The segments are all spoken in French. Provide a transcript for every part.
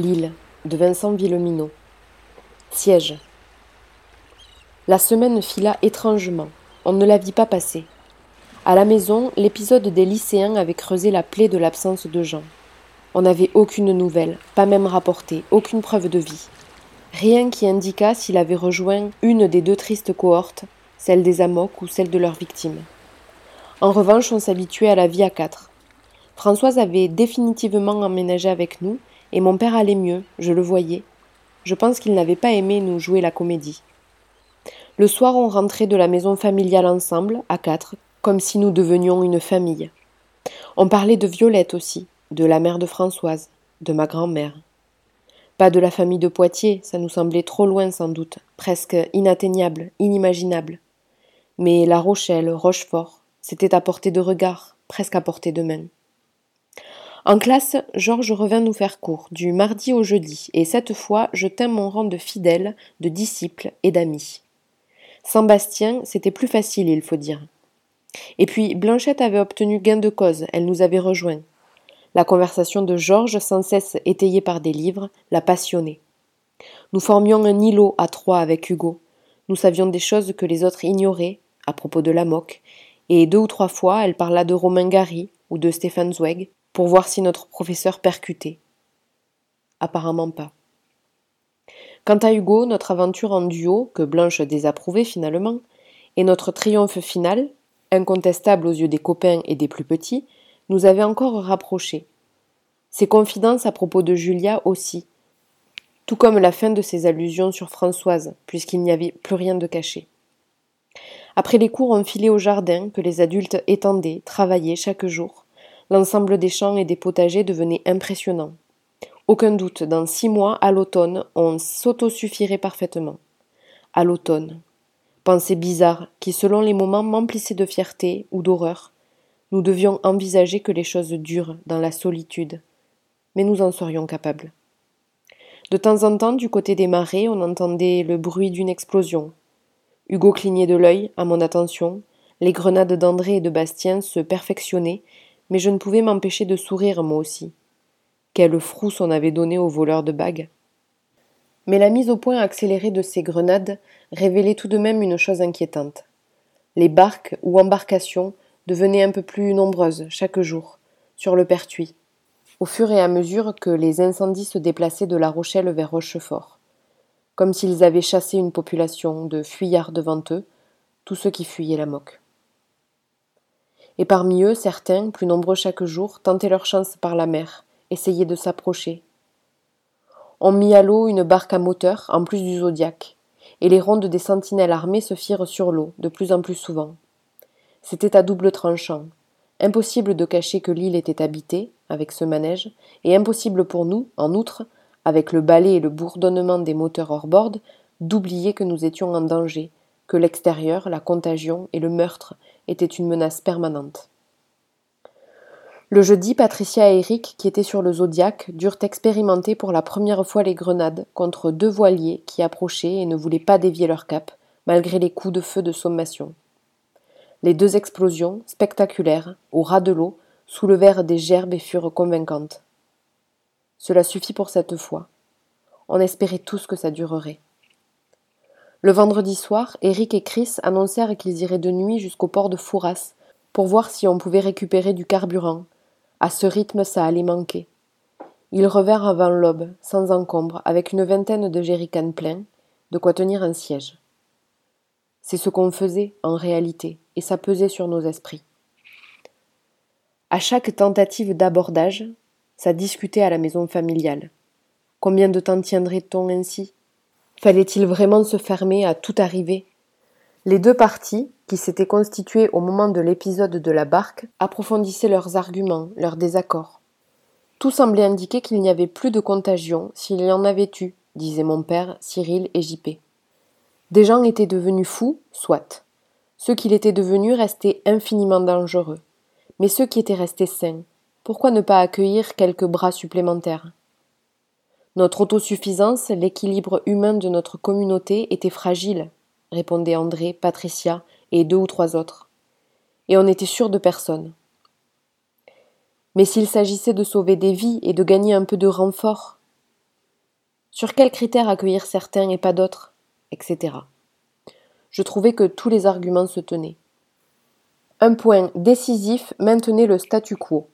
L'île de Vincent Villeminot. Siège. La semaine fila étrangement. On ne la vit pas passer. À la maison, l'épisode des lycéens avait creusé la plaie de l'absence de Jean. On n'avait aucune nouvelle, pas même rapportée, aucune preuve de vie. Rien qui indiquât s'il avait rejoint une des deux tristes cohortes, celle des Amocs ou celle de leurs victimes. En revanche, on s'habituait à la vie à quatre. Françoise avait définitivement emménagé avec nous, et mon père allait mieux, je le voyais. Je pense qu'il n'avait pas aimé nous jouer la comédie. Le soir, on rentrait de la maison familiale ensemble, à quatre, comme si nous devenions une famille. On parlait de Violette aussi, de la mère de Françoise, de ma grand-mère. Pas de la famille de Poitiers, ça nous semblait trop loin sans doute, presque inatteignable, inimaginable. Mais La Rochelle, Rochefort, c'était à portée de regard, presque à portée de main. En classe, Georges revint nous faire cours, du mardi au jeudi, et cette fois je tins mon rang de fidèle, de disciple et d'ami. Sans Bastien, c'était plus facile, il faut dire. Et puis Blanchette avait obtenu gain de cause, elle nous avait rejoints. La conversation de Georges, sans cesse étayée par des livres, la passionnait. Nous formions un îlot à trois avec Hugo. Nous savions des choses que les autres ignoraient, à propos de la moque, et deux ou trois fois elle parla de Romain Gary ou de Stéphane Zweig, pour voir si notre professeur percutait. Apparemment pas. Quant à Hugo, notre aventure en duo, que Blanche désapprouvait finalement, et notre triomphe final, incontestable aux yeux des copains et des plus petits, nous avait encore rapprochés. Ses confidences à propos de Julia aussi, tout comme la fin de ses allusions sur Françoise, puisqu'il n'y avait plus rien de caché. Après les cours, on filait au jardin que les adultes étendaient, travaillaient chaque jour, L'ensemble des champs et des potagers devenait impressionnant. Aucun doute, dans six mois, à l'automne, on s'autosuffirait parfaitement. À l'automne. Pensée bizarre, qui selon les moments m'emplissait de fierté ou d'horreur. Nous devions envisager que les choses durent dans la solitude. Mais nous en serions capables. De temps en temps, du côté des marais, on entendait le bruit d'une explosion. Hugo clignait de l'œil à mon attention. Les grenades d'André et de Bastien se perfectionnaient mais je ne pouvais m'empêcher de sourire moi aussi. Quelle frousse on avait donné au voleur de bagues. Mais la mise au point accélérée de ces grenades révélait tout de même une chose inquiétante. Les barques ou embarcations devenaient un peu plus nombreuses chaque jour, sur le Pertuis, au fur et à mesure que les incendies se déplaçaient de La Rochelle vers Rochefort, comme s'ils avaient chassé une population de fuyards devant eux, tous ceux qui fuyaient la moque et parmi eux certains, plus nombreux chaque jour, tentaient leur chance par la mer, essayaient de s'approcher. On mit à l'eau une barque à moteur, en plus du Zodiac, et les rondes des sentinelles armées se firent sur l'eau, de plus en plus souvent. C'était à double tranchant. Impossible de cacher que l'île était habitée, avec ce manège, et impossible pour nous, en outre, avec le balai et le bourdonnement des moteurs hors bord, d'oublier que nous étions en danger, que l'extérieur, la contagion et le meurtre étaient une menace permanente. Le jeudi, Patricia et Eric, qui étaient sur le Zodiac, durent expérimenter pour la première fois les grenades contre deux voiliers qui approchaient et ne voulaient pas dévier leur cap, malgré les coups de feu de sommation. Les deux explosions, spectaculaires, au ras de l'eau, soulevèrent des gerbes et furent convaincantes. Cela suffit pour cette fois. On espérait tous que ça durerait. Le vendredi soir, Eric et Chris annoncèrent qu'ils iraient de nuit jusqu'au port de Fouras pour voir si on pouvait récupérer du carburant. À ce rythme, ça allait manquer. Ils revinrent avant l'aube, sans encombre, avec une vingtaine de jerrycans pleins, de quoi tenir un siège. C'est ce qu'on faisait, en réalité, et ça pesait sur nos esprits. À chaque tentative d'abordage, ça discutait à la maison familiale. Combien de temps tiendrait-on ainsi? Fallait-il vraiment se fermer à tout arriver? Les deux parties, qui s'étaient constituées au moment de l'épisode de la barque, approfondissaient leurs arguments, leurs désaccords. Tout semblait indiquer qu'il n'y avait plus de contagion s'il y en avait eu, disaient mon père, Cyril et JP. Des gens étaient devenus fous, soit. Ceux qu'il était devenus restaient infiniment dangereux. Mais ceux qui étaient restés sains, pourquoi ne pas accueillir quelques bras supplémentaires? Notre autosuffisance, l'équilibre humain de notre communauté était fragile, répondaient André, Patricia et deux ou trois autres. Et on était sûr de personne. Mais s'il s'agissait de sauver des vies et de gagner un peu de renfort, Sur quels critères accueillir certains et pas d'autres etc. Je trouvais que tous les arguments se tenaient. Un point décisif maintenait le statu quo.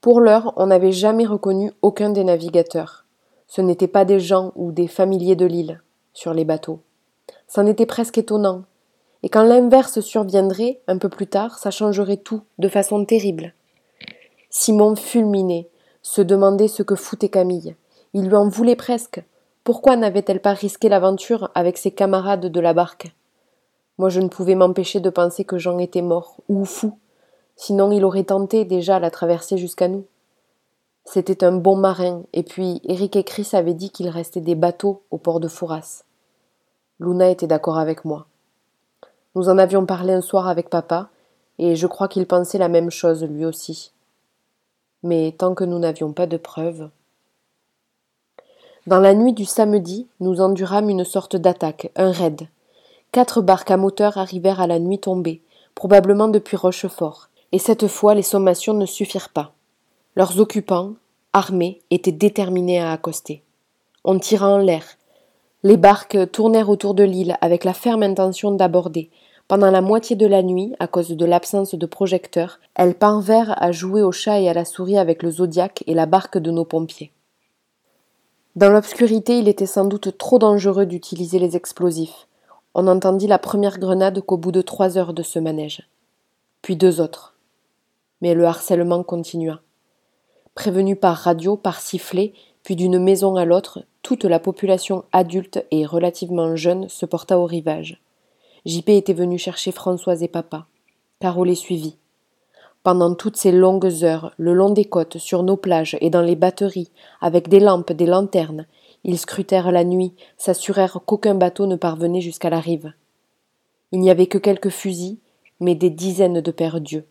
Pour l'heure, on n'avait jamais reconnu aucun des navigateurs. Ce n'étaient pas des gens ou des familiers de l'île sur les bateaux. C'en était presque étonnant. Et quand l'inverse surviendrait, un peu plus tard, ça changerait tout, de façon terrible. Simon fulminait, se demandait ce que foutait Camille. Il lui en voulait presque. Pourquoi n'avait-elle pas risqué l'aventure avec ses camarades de la barque? Moi je ne pouvais m'empêcher de penser que Jean était mort, ou fou. Sinon il aurait tenté déjà la traversée jusqu'à nous. C'était un bon marin, et puis Eric et Chris avaient dit qu'il restait des bateaux au port de Fouras. Luna était d'accord avec moi. Nous en avions parlé un soir avec papa, et je crois qu'il pensait la même chose lui aussi. Mais tant que nous n'avions pas de preuves. Dans la nuit du samedi, nous endurâmes une sorte d'attaque, un raid. Quatre barques à moteur arrivèrent à la nuit tombée, probablement depuis Rochefort, et cette fois les sommations ne suffirent pas. Leurs occupants, armés, étaient déterminés à accoster. On tira en l'air, les barques tournèrent autour de l'île avec la ferme intention d'aborder. Pendant la moitié de la nuit, à cause de l'absence de projecteurs, elles parvinrent à jouer au chat et à la souris avec le zodiaque et la barque de nos pompiers. Dans l'obscurité, il était sans doute trop dangereux d'utiliser les explosifs. On n'entendit la première grenade qu'au bout de trois heures de ce manège. Puis deux autres. Mais le harcèlement continua. Prévenu par radio, par sifflet, puis d'une maison à l'autre, toute la population adulte et relativement jeune se porta au rivage. JP était venu chercher Françoise et papa. Caro les suivit. Pendant toutes ces longues heures, le long des côtes, sur nos plages et dans les batteries, avec des lampes, des lanternes, ils scrutèrent la nuit, s'assurèrent qu'aucun bateau ne parvenait jusqu'à la rive. Il n'y avait que quelques fusils, mais des dizaines de perdus.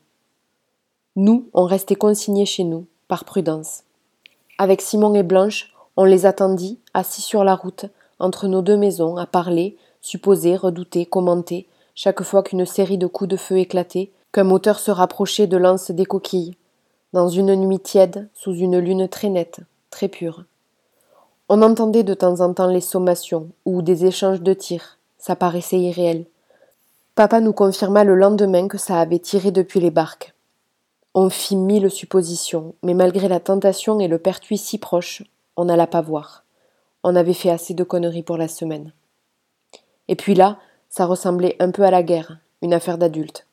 Nous, on restait consignés chez nous, par prudence. Avec Simon et Blanche, on les attendit, assis sur la route, entre nos deux maisons, à parler, supposer, redouter, commenter, chaque fois qu'une série de coups de feu éclatait, qu'un moteur se rapprochait de l'anse des coquilles, dans une nuit tiède, sous une lune très nette, très pure. On entendait de temps en temps les sommations ou des échanges de tirs, ça paraissait irréel. Papa nous confirma le lendemain que ça avait tiré depuis les barques. On fit mille suppositions, mais malgré la tentation et le pertuis si proche, on n'alla pas voir. On avait fait assez de conneries pour la semaine. Et puis là, ça ressemblait un peu à la guerre, une affaire d'adulte.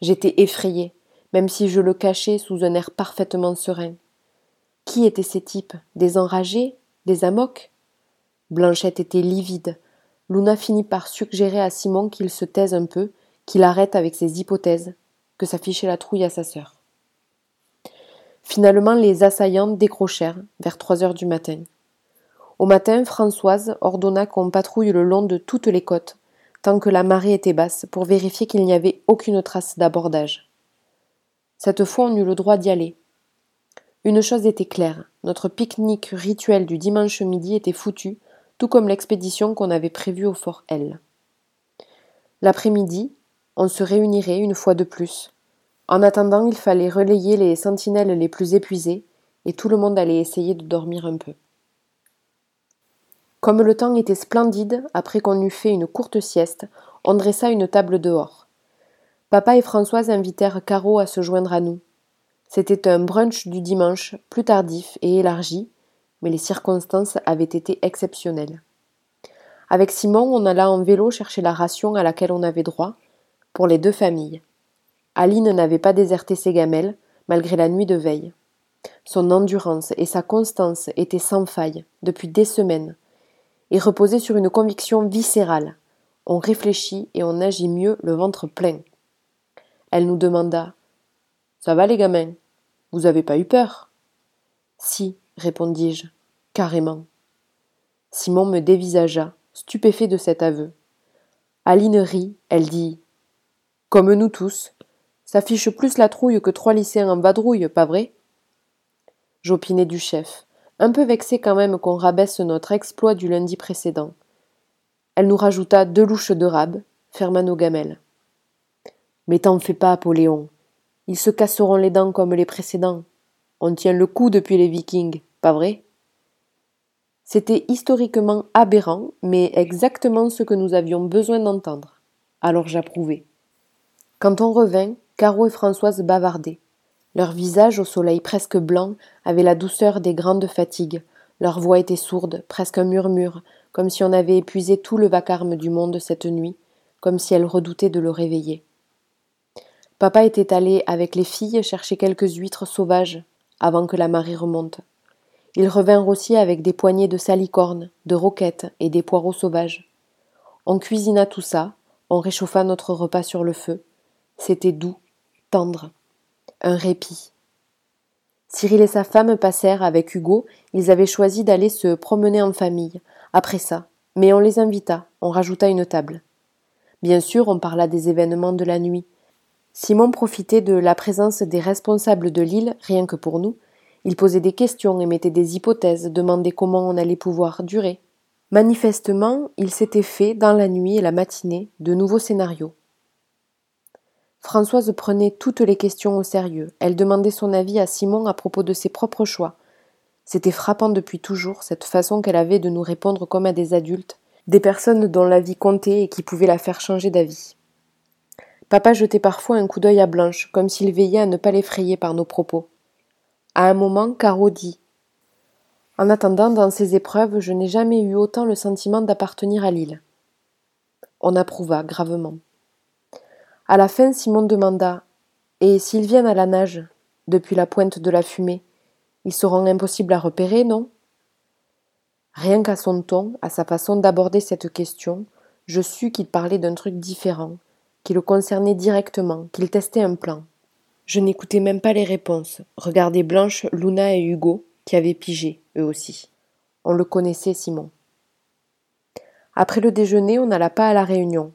J'étais effrayée, même si je le cachais sous un air parfaitement serein. Qui étaient ces types? Des enragés? Des amocs? Blanchette était livide. Luna finit par suggérer à Simon qu'il se taise un peu, qu'il arrête avec ses hypothèses, que ça fichait la trouille à sa sœur. Finalement, les assaillants décrochèrent vers trois heures du matin. Au matin, Françoise ordonna qu'on patrouille le long de toutes les côtes, tant que la marée était basse, pour vérifier qu'il n'y avait aucune trace d'abordage. Cette fois, on eut le droit d'y aller. Une chose était claire, notre pique-nique rituel du dimanche midi était foutu, tout comme l'expédition qu'on avait prévue au fort L. L'après-midi, on se réunirait une fois de plus, en attendant, il fallait relayer les sentinelles les plus épuisées, et tout le monde allait essayer de dormir un peu. Comme le temps était splendide, après qu'on eut fait une courte sieste, on dressa une table dehors. Papa et Françoise invitèrent Caro à se joindre à nous. C'était un brunch du dimanche, plus tardif et élargi, mais les circonstances avaient été exceptionnelles. Avec Simon, on alla en vélo chercher la ration à laquelle on avait droit, pour les deux familles. Aline n'avait pas déserté ses gamelles, malgré la nuit de veille. Son endurance et sa constance étaient sans faille, depuis des semaines, et reposaient sur une conviction viscérale. On réfléchit et on agit mieux le ventre plein. Elle nous demanda Ça va les gamins? Vous avez pas eu peur Si, répondis-je, carrément. Simon me dévisagea, stupéfait de cet aveu. Aline rit, elle dit Comme nous tous, ça fiche plus la trouille que trois lycéens en vadrouille, pas vrai? J'opinai du chef, un peu vexé quand même qu'on rabaisse notre exploit du lundi précédent. Elle nous rajouta deux louches de rab, ferma nos gamelles. Mais t'en fais pas, Apoléon. Ils se casseront les dents comme les précédents. On tient le coup depuis les vikings, pas vrai? C'était historiquement aberrant, mais exactement ce que nous avions besoin d'entendre. Alors j'approuvais. Quand on revint, Caro et Françoise bavardaient. Leur visage, au soleil presque blanc, avait la douceur des grandes fatigues. Leur voix était sourde, presque un murmure, comme si on avait épuisé tout le vacarme du monde cette nuit, comme si elles redoutaient de le réveiller. Papa était allé avec les filles chercher quelques huîtres sauvages avant que la marée remonte. Ils revinrent aussi avec des poignées de salicornes, de roquettes et des poireaux sauvages. On cuisina tout ça, on réchauffa notre repas sur le feu. C'était doux, tendre, un répit. Cyril et sa femme passèrent avec Hugo, ils avaient choisi d'aller se promener en famille, après ça, mais on les invita, on rajouta une table. Bien sûr, on parla des événements de la nuit. Simon profitait de la présence des responsables de l'île, rien que pour nous, il posait des questions, émettait des hypothèses, demandait comment on allait pouvoir durer. Manifestement, il s'était fait, dans la nuit et la matinée, de nouveaux scénarios. Françoise prenait toutes les questions au sérieux. Elle demandait son avis à Simon à propos de ses propres choix. C'était frappant depuis toujours, cette façon qu'elle avait de nous répondre comme à des adultes, des personnes dont la vie comptait et qui pouvaient la faire changer d'avis. Papa jetait parfois un coup d'œil à Blanche, comme s'il veillait à ne pas l'effrayer par nos propos. À un moment, Caro dit En attendant, dans ces épreuves, je n'ai jamais eu autant le sentiment d'appartenir à l'île. On approuva gravement. À la fin, Simon demanda Et s'ils viennent à la nage, depuis la pointe de la fumée, ils seront impossibles à repérer, non? Rien qu'à son ton, à sa façon d'aborder cette question, je sus qu'il parlait d'un truc différent, qui le concernait directement, qu'il testait un plan. Je n'écoutais même pas les réponses, regardais Blanche, Luna et Hugo, qui avaient pigé, eux aussi. On le connaissait, Simon. Après le déjeuner, on n'alla pas à la réunion.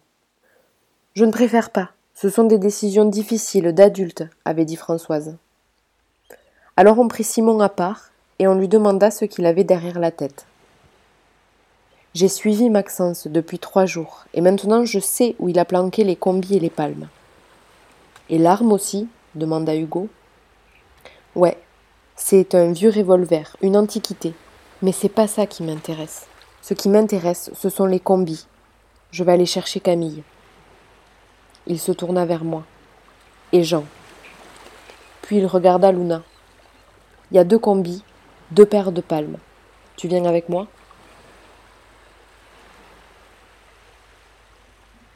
Je ne préfère pas. Ce sont des décisions difficiles d'adultes, avait dit Françoise. Alors on prit Simon à part et on lui demanda ce qu'il avait derrière la tête. J'ai suivi Maxence depuis trois jours et maintenant je sais où il a planqué les combis et les palmes. Et l'arme aussi demanda Hugo. Ouais, c'est un vieux revolver, une antiquité. Mais c'est pas ça qui m'intéresse. Ce qui m'intéresse, ce sont les combis. Je vais aller chercher Camille. Il se tourna vers moi. Et Jean. Puis il regarda Luna. Il y a deux combis, deux paires de palmes. Tu viens avec moi?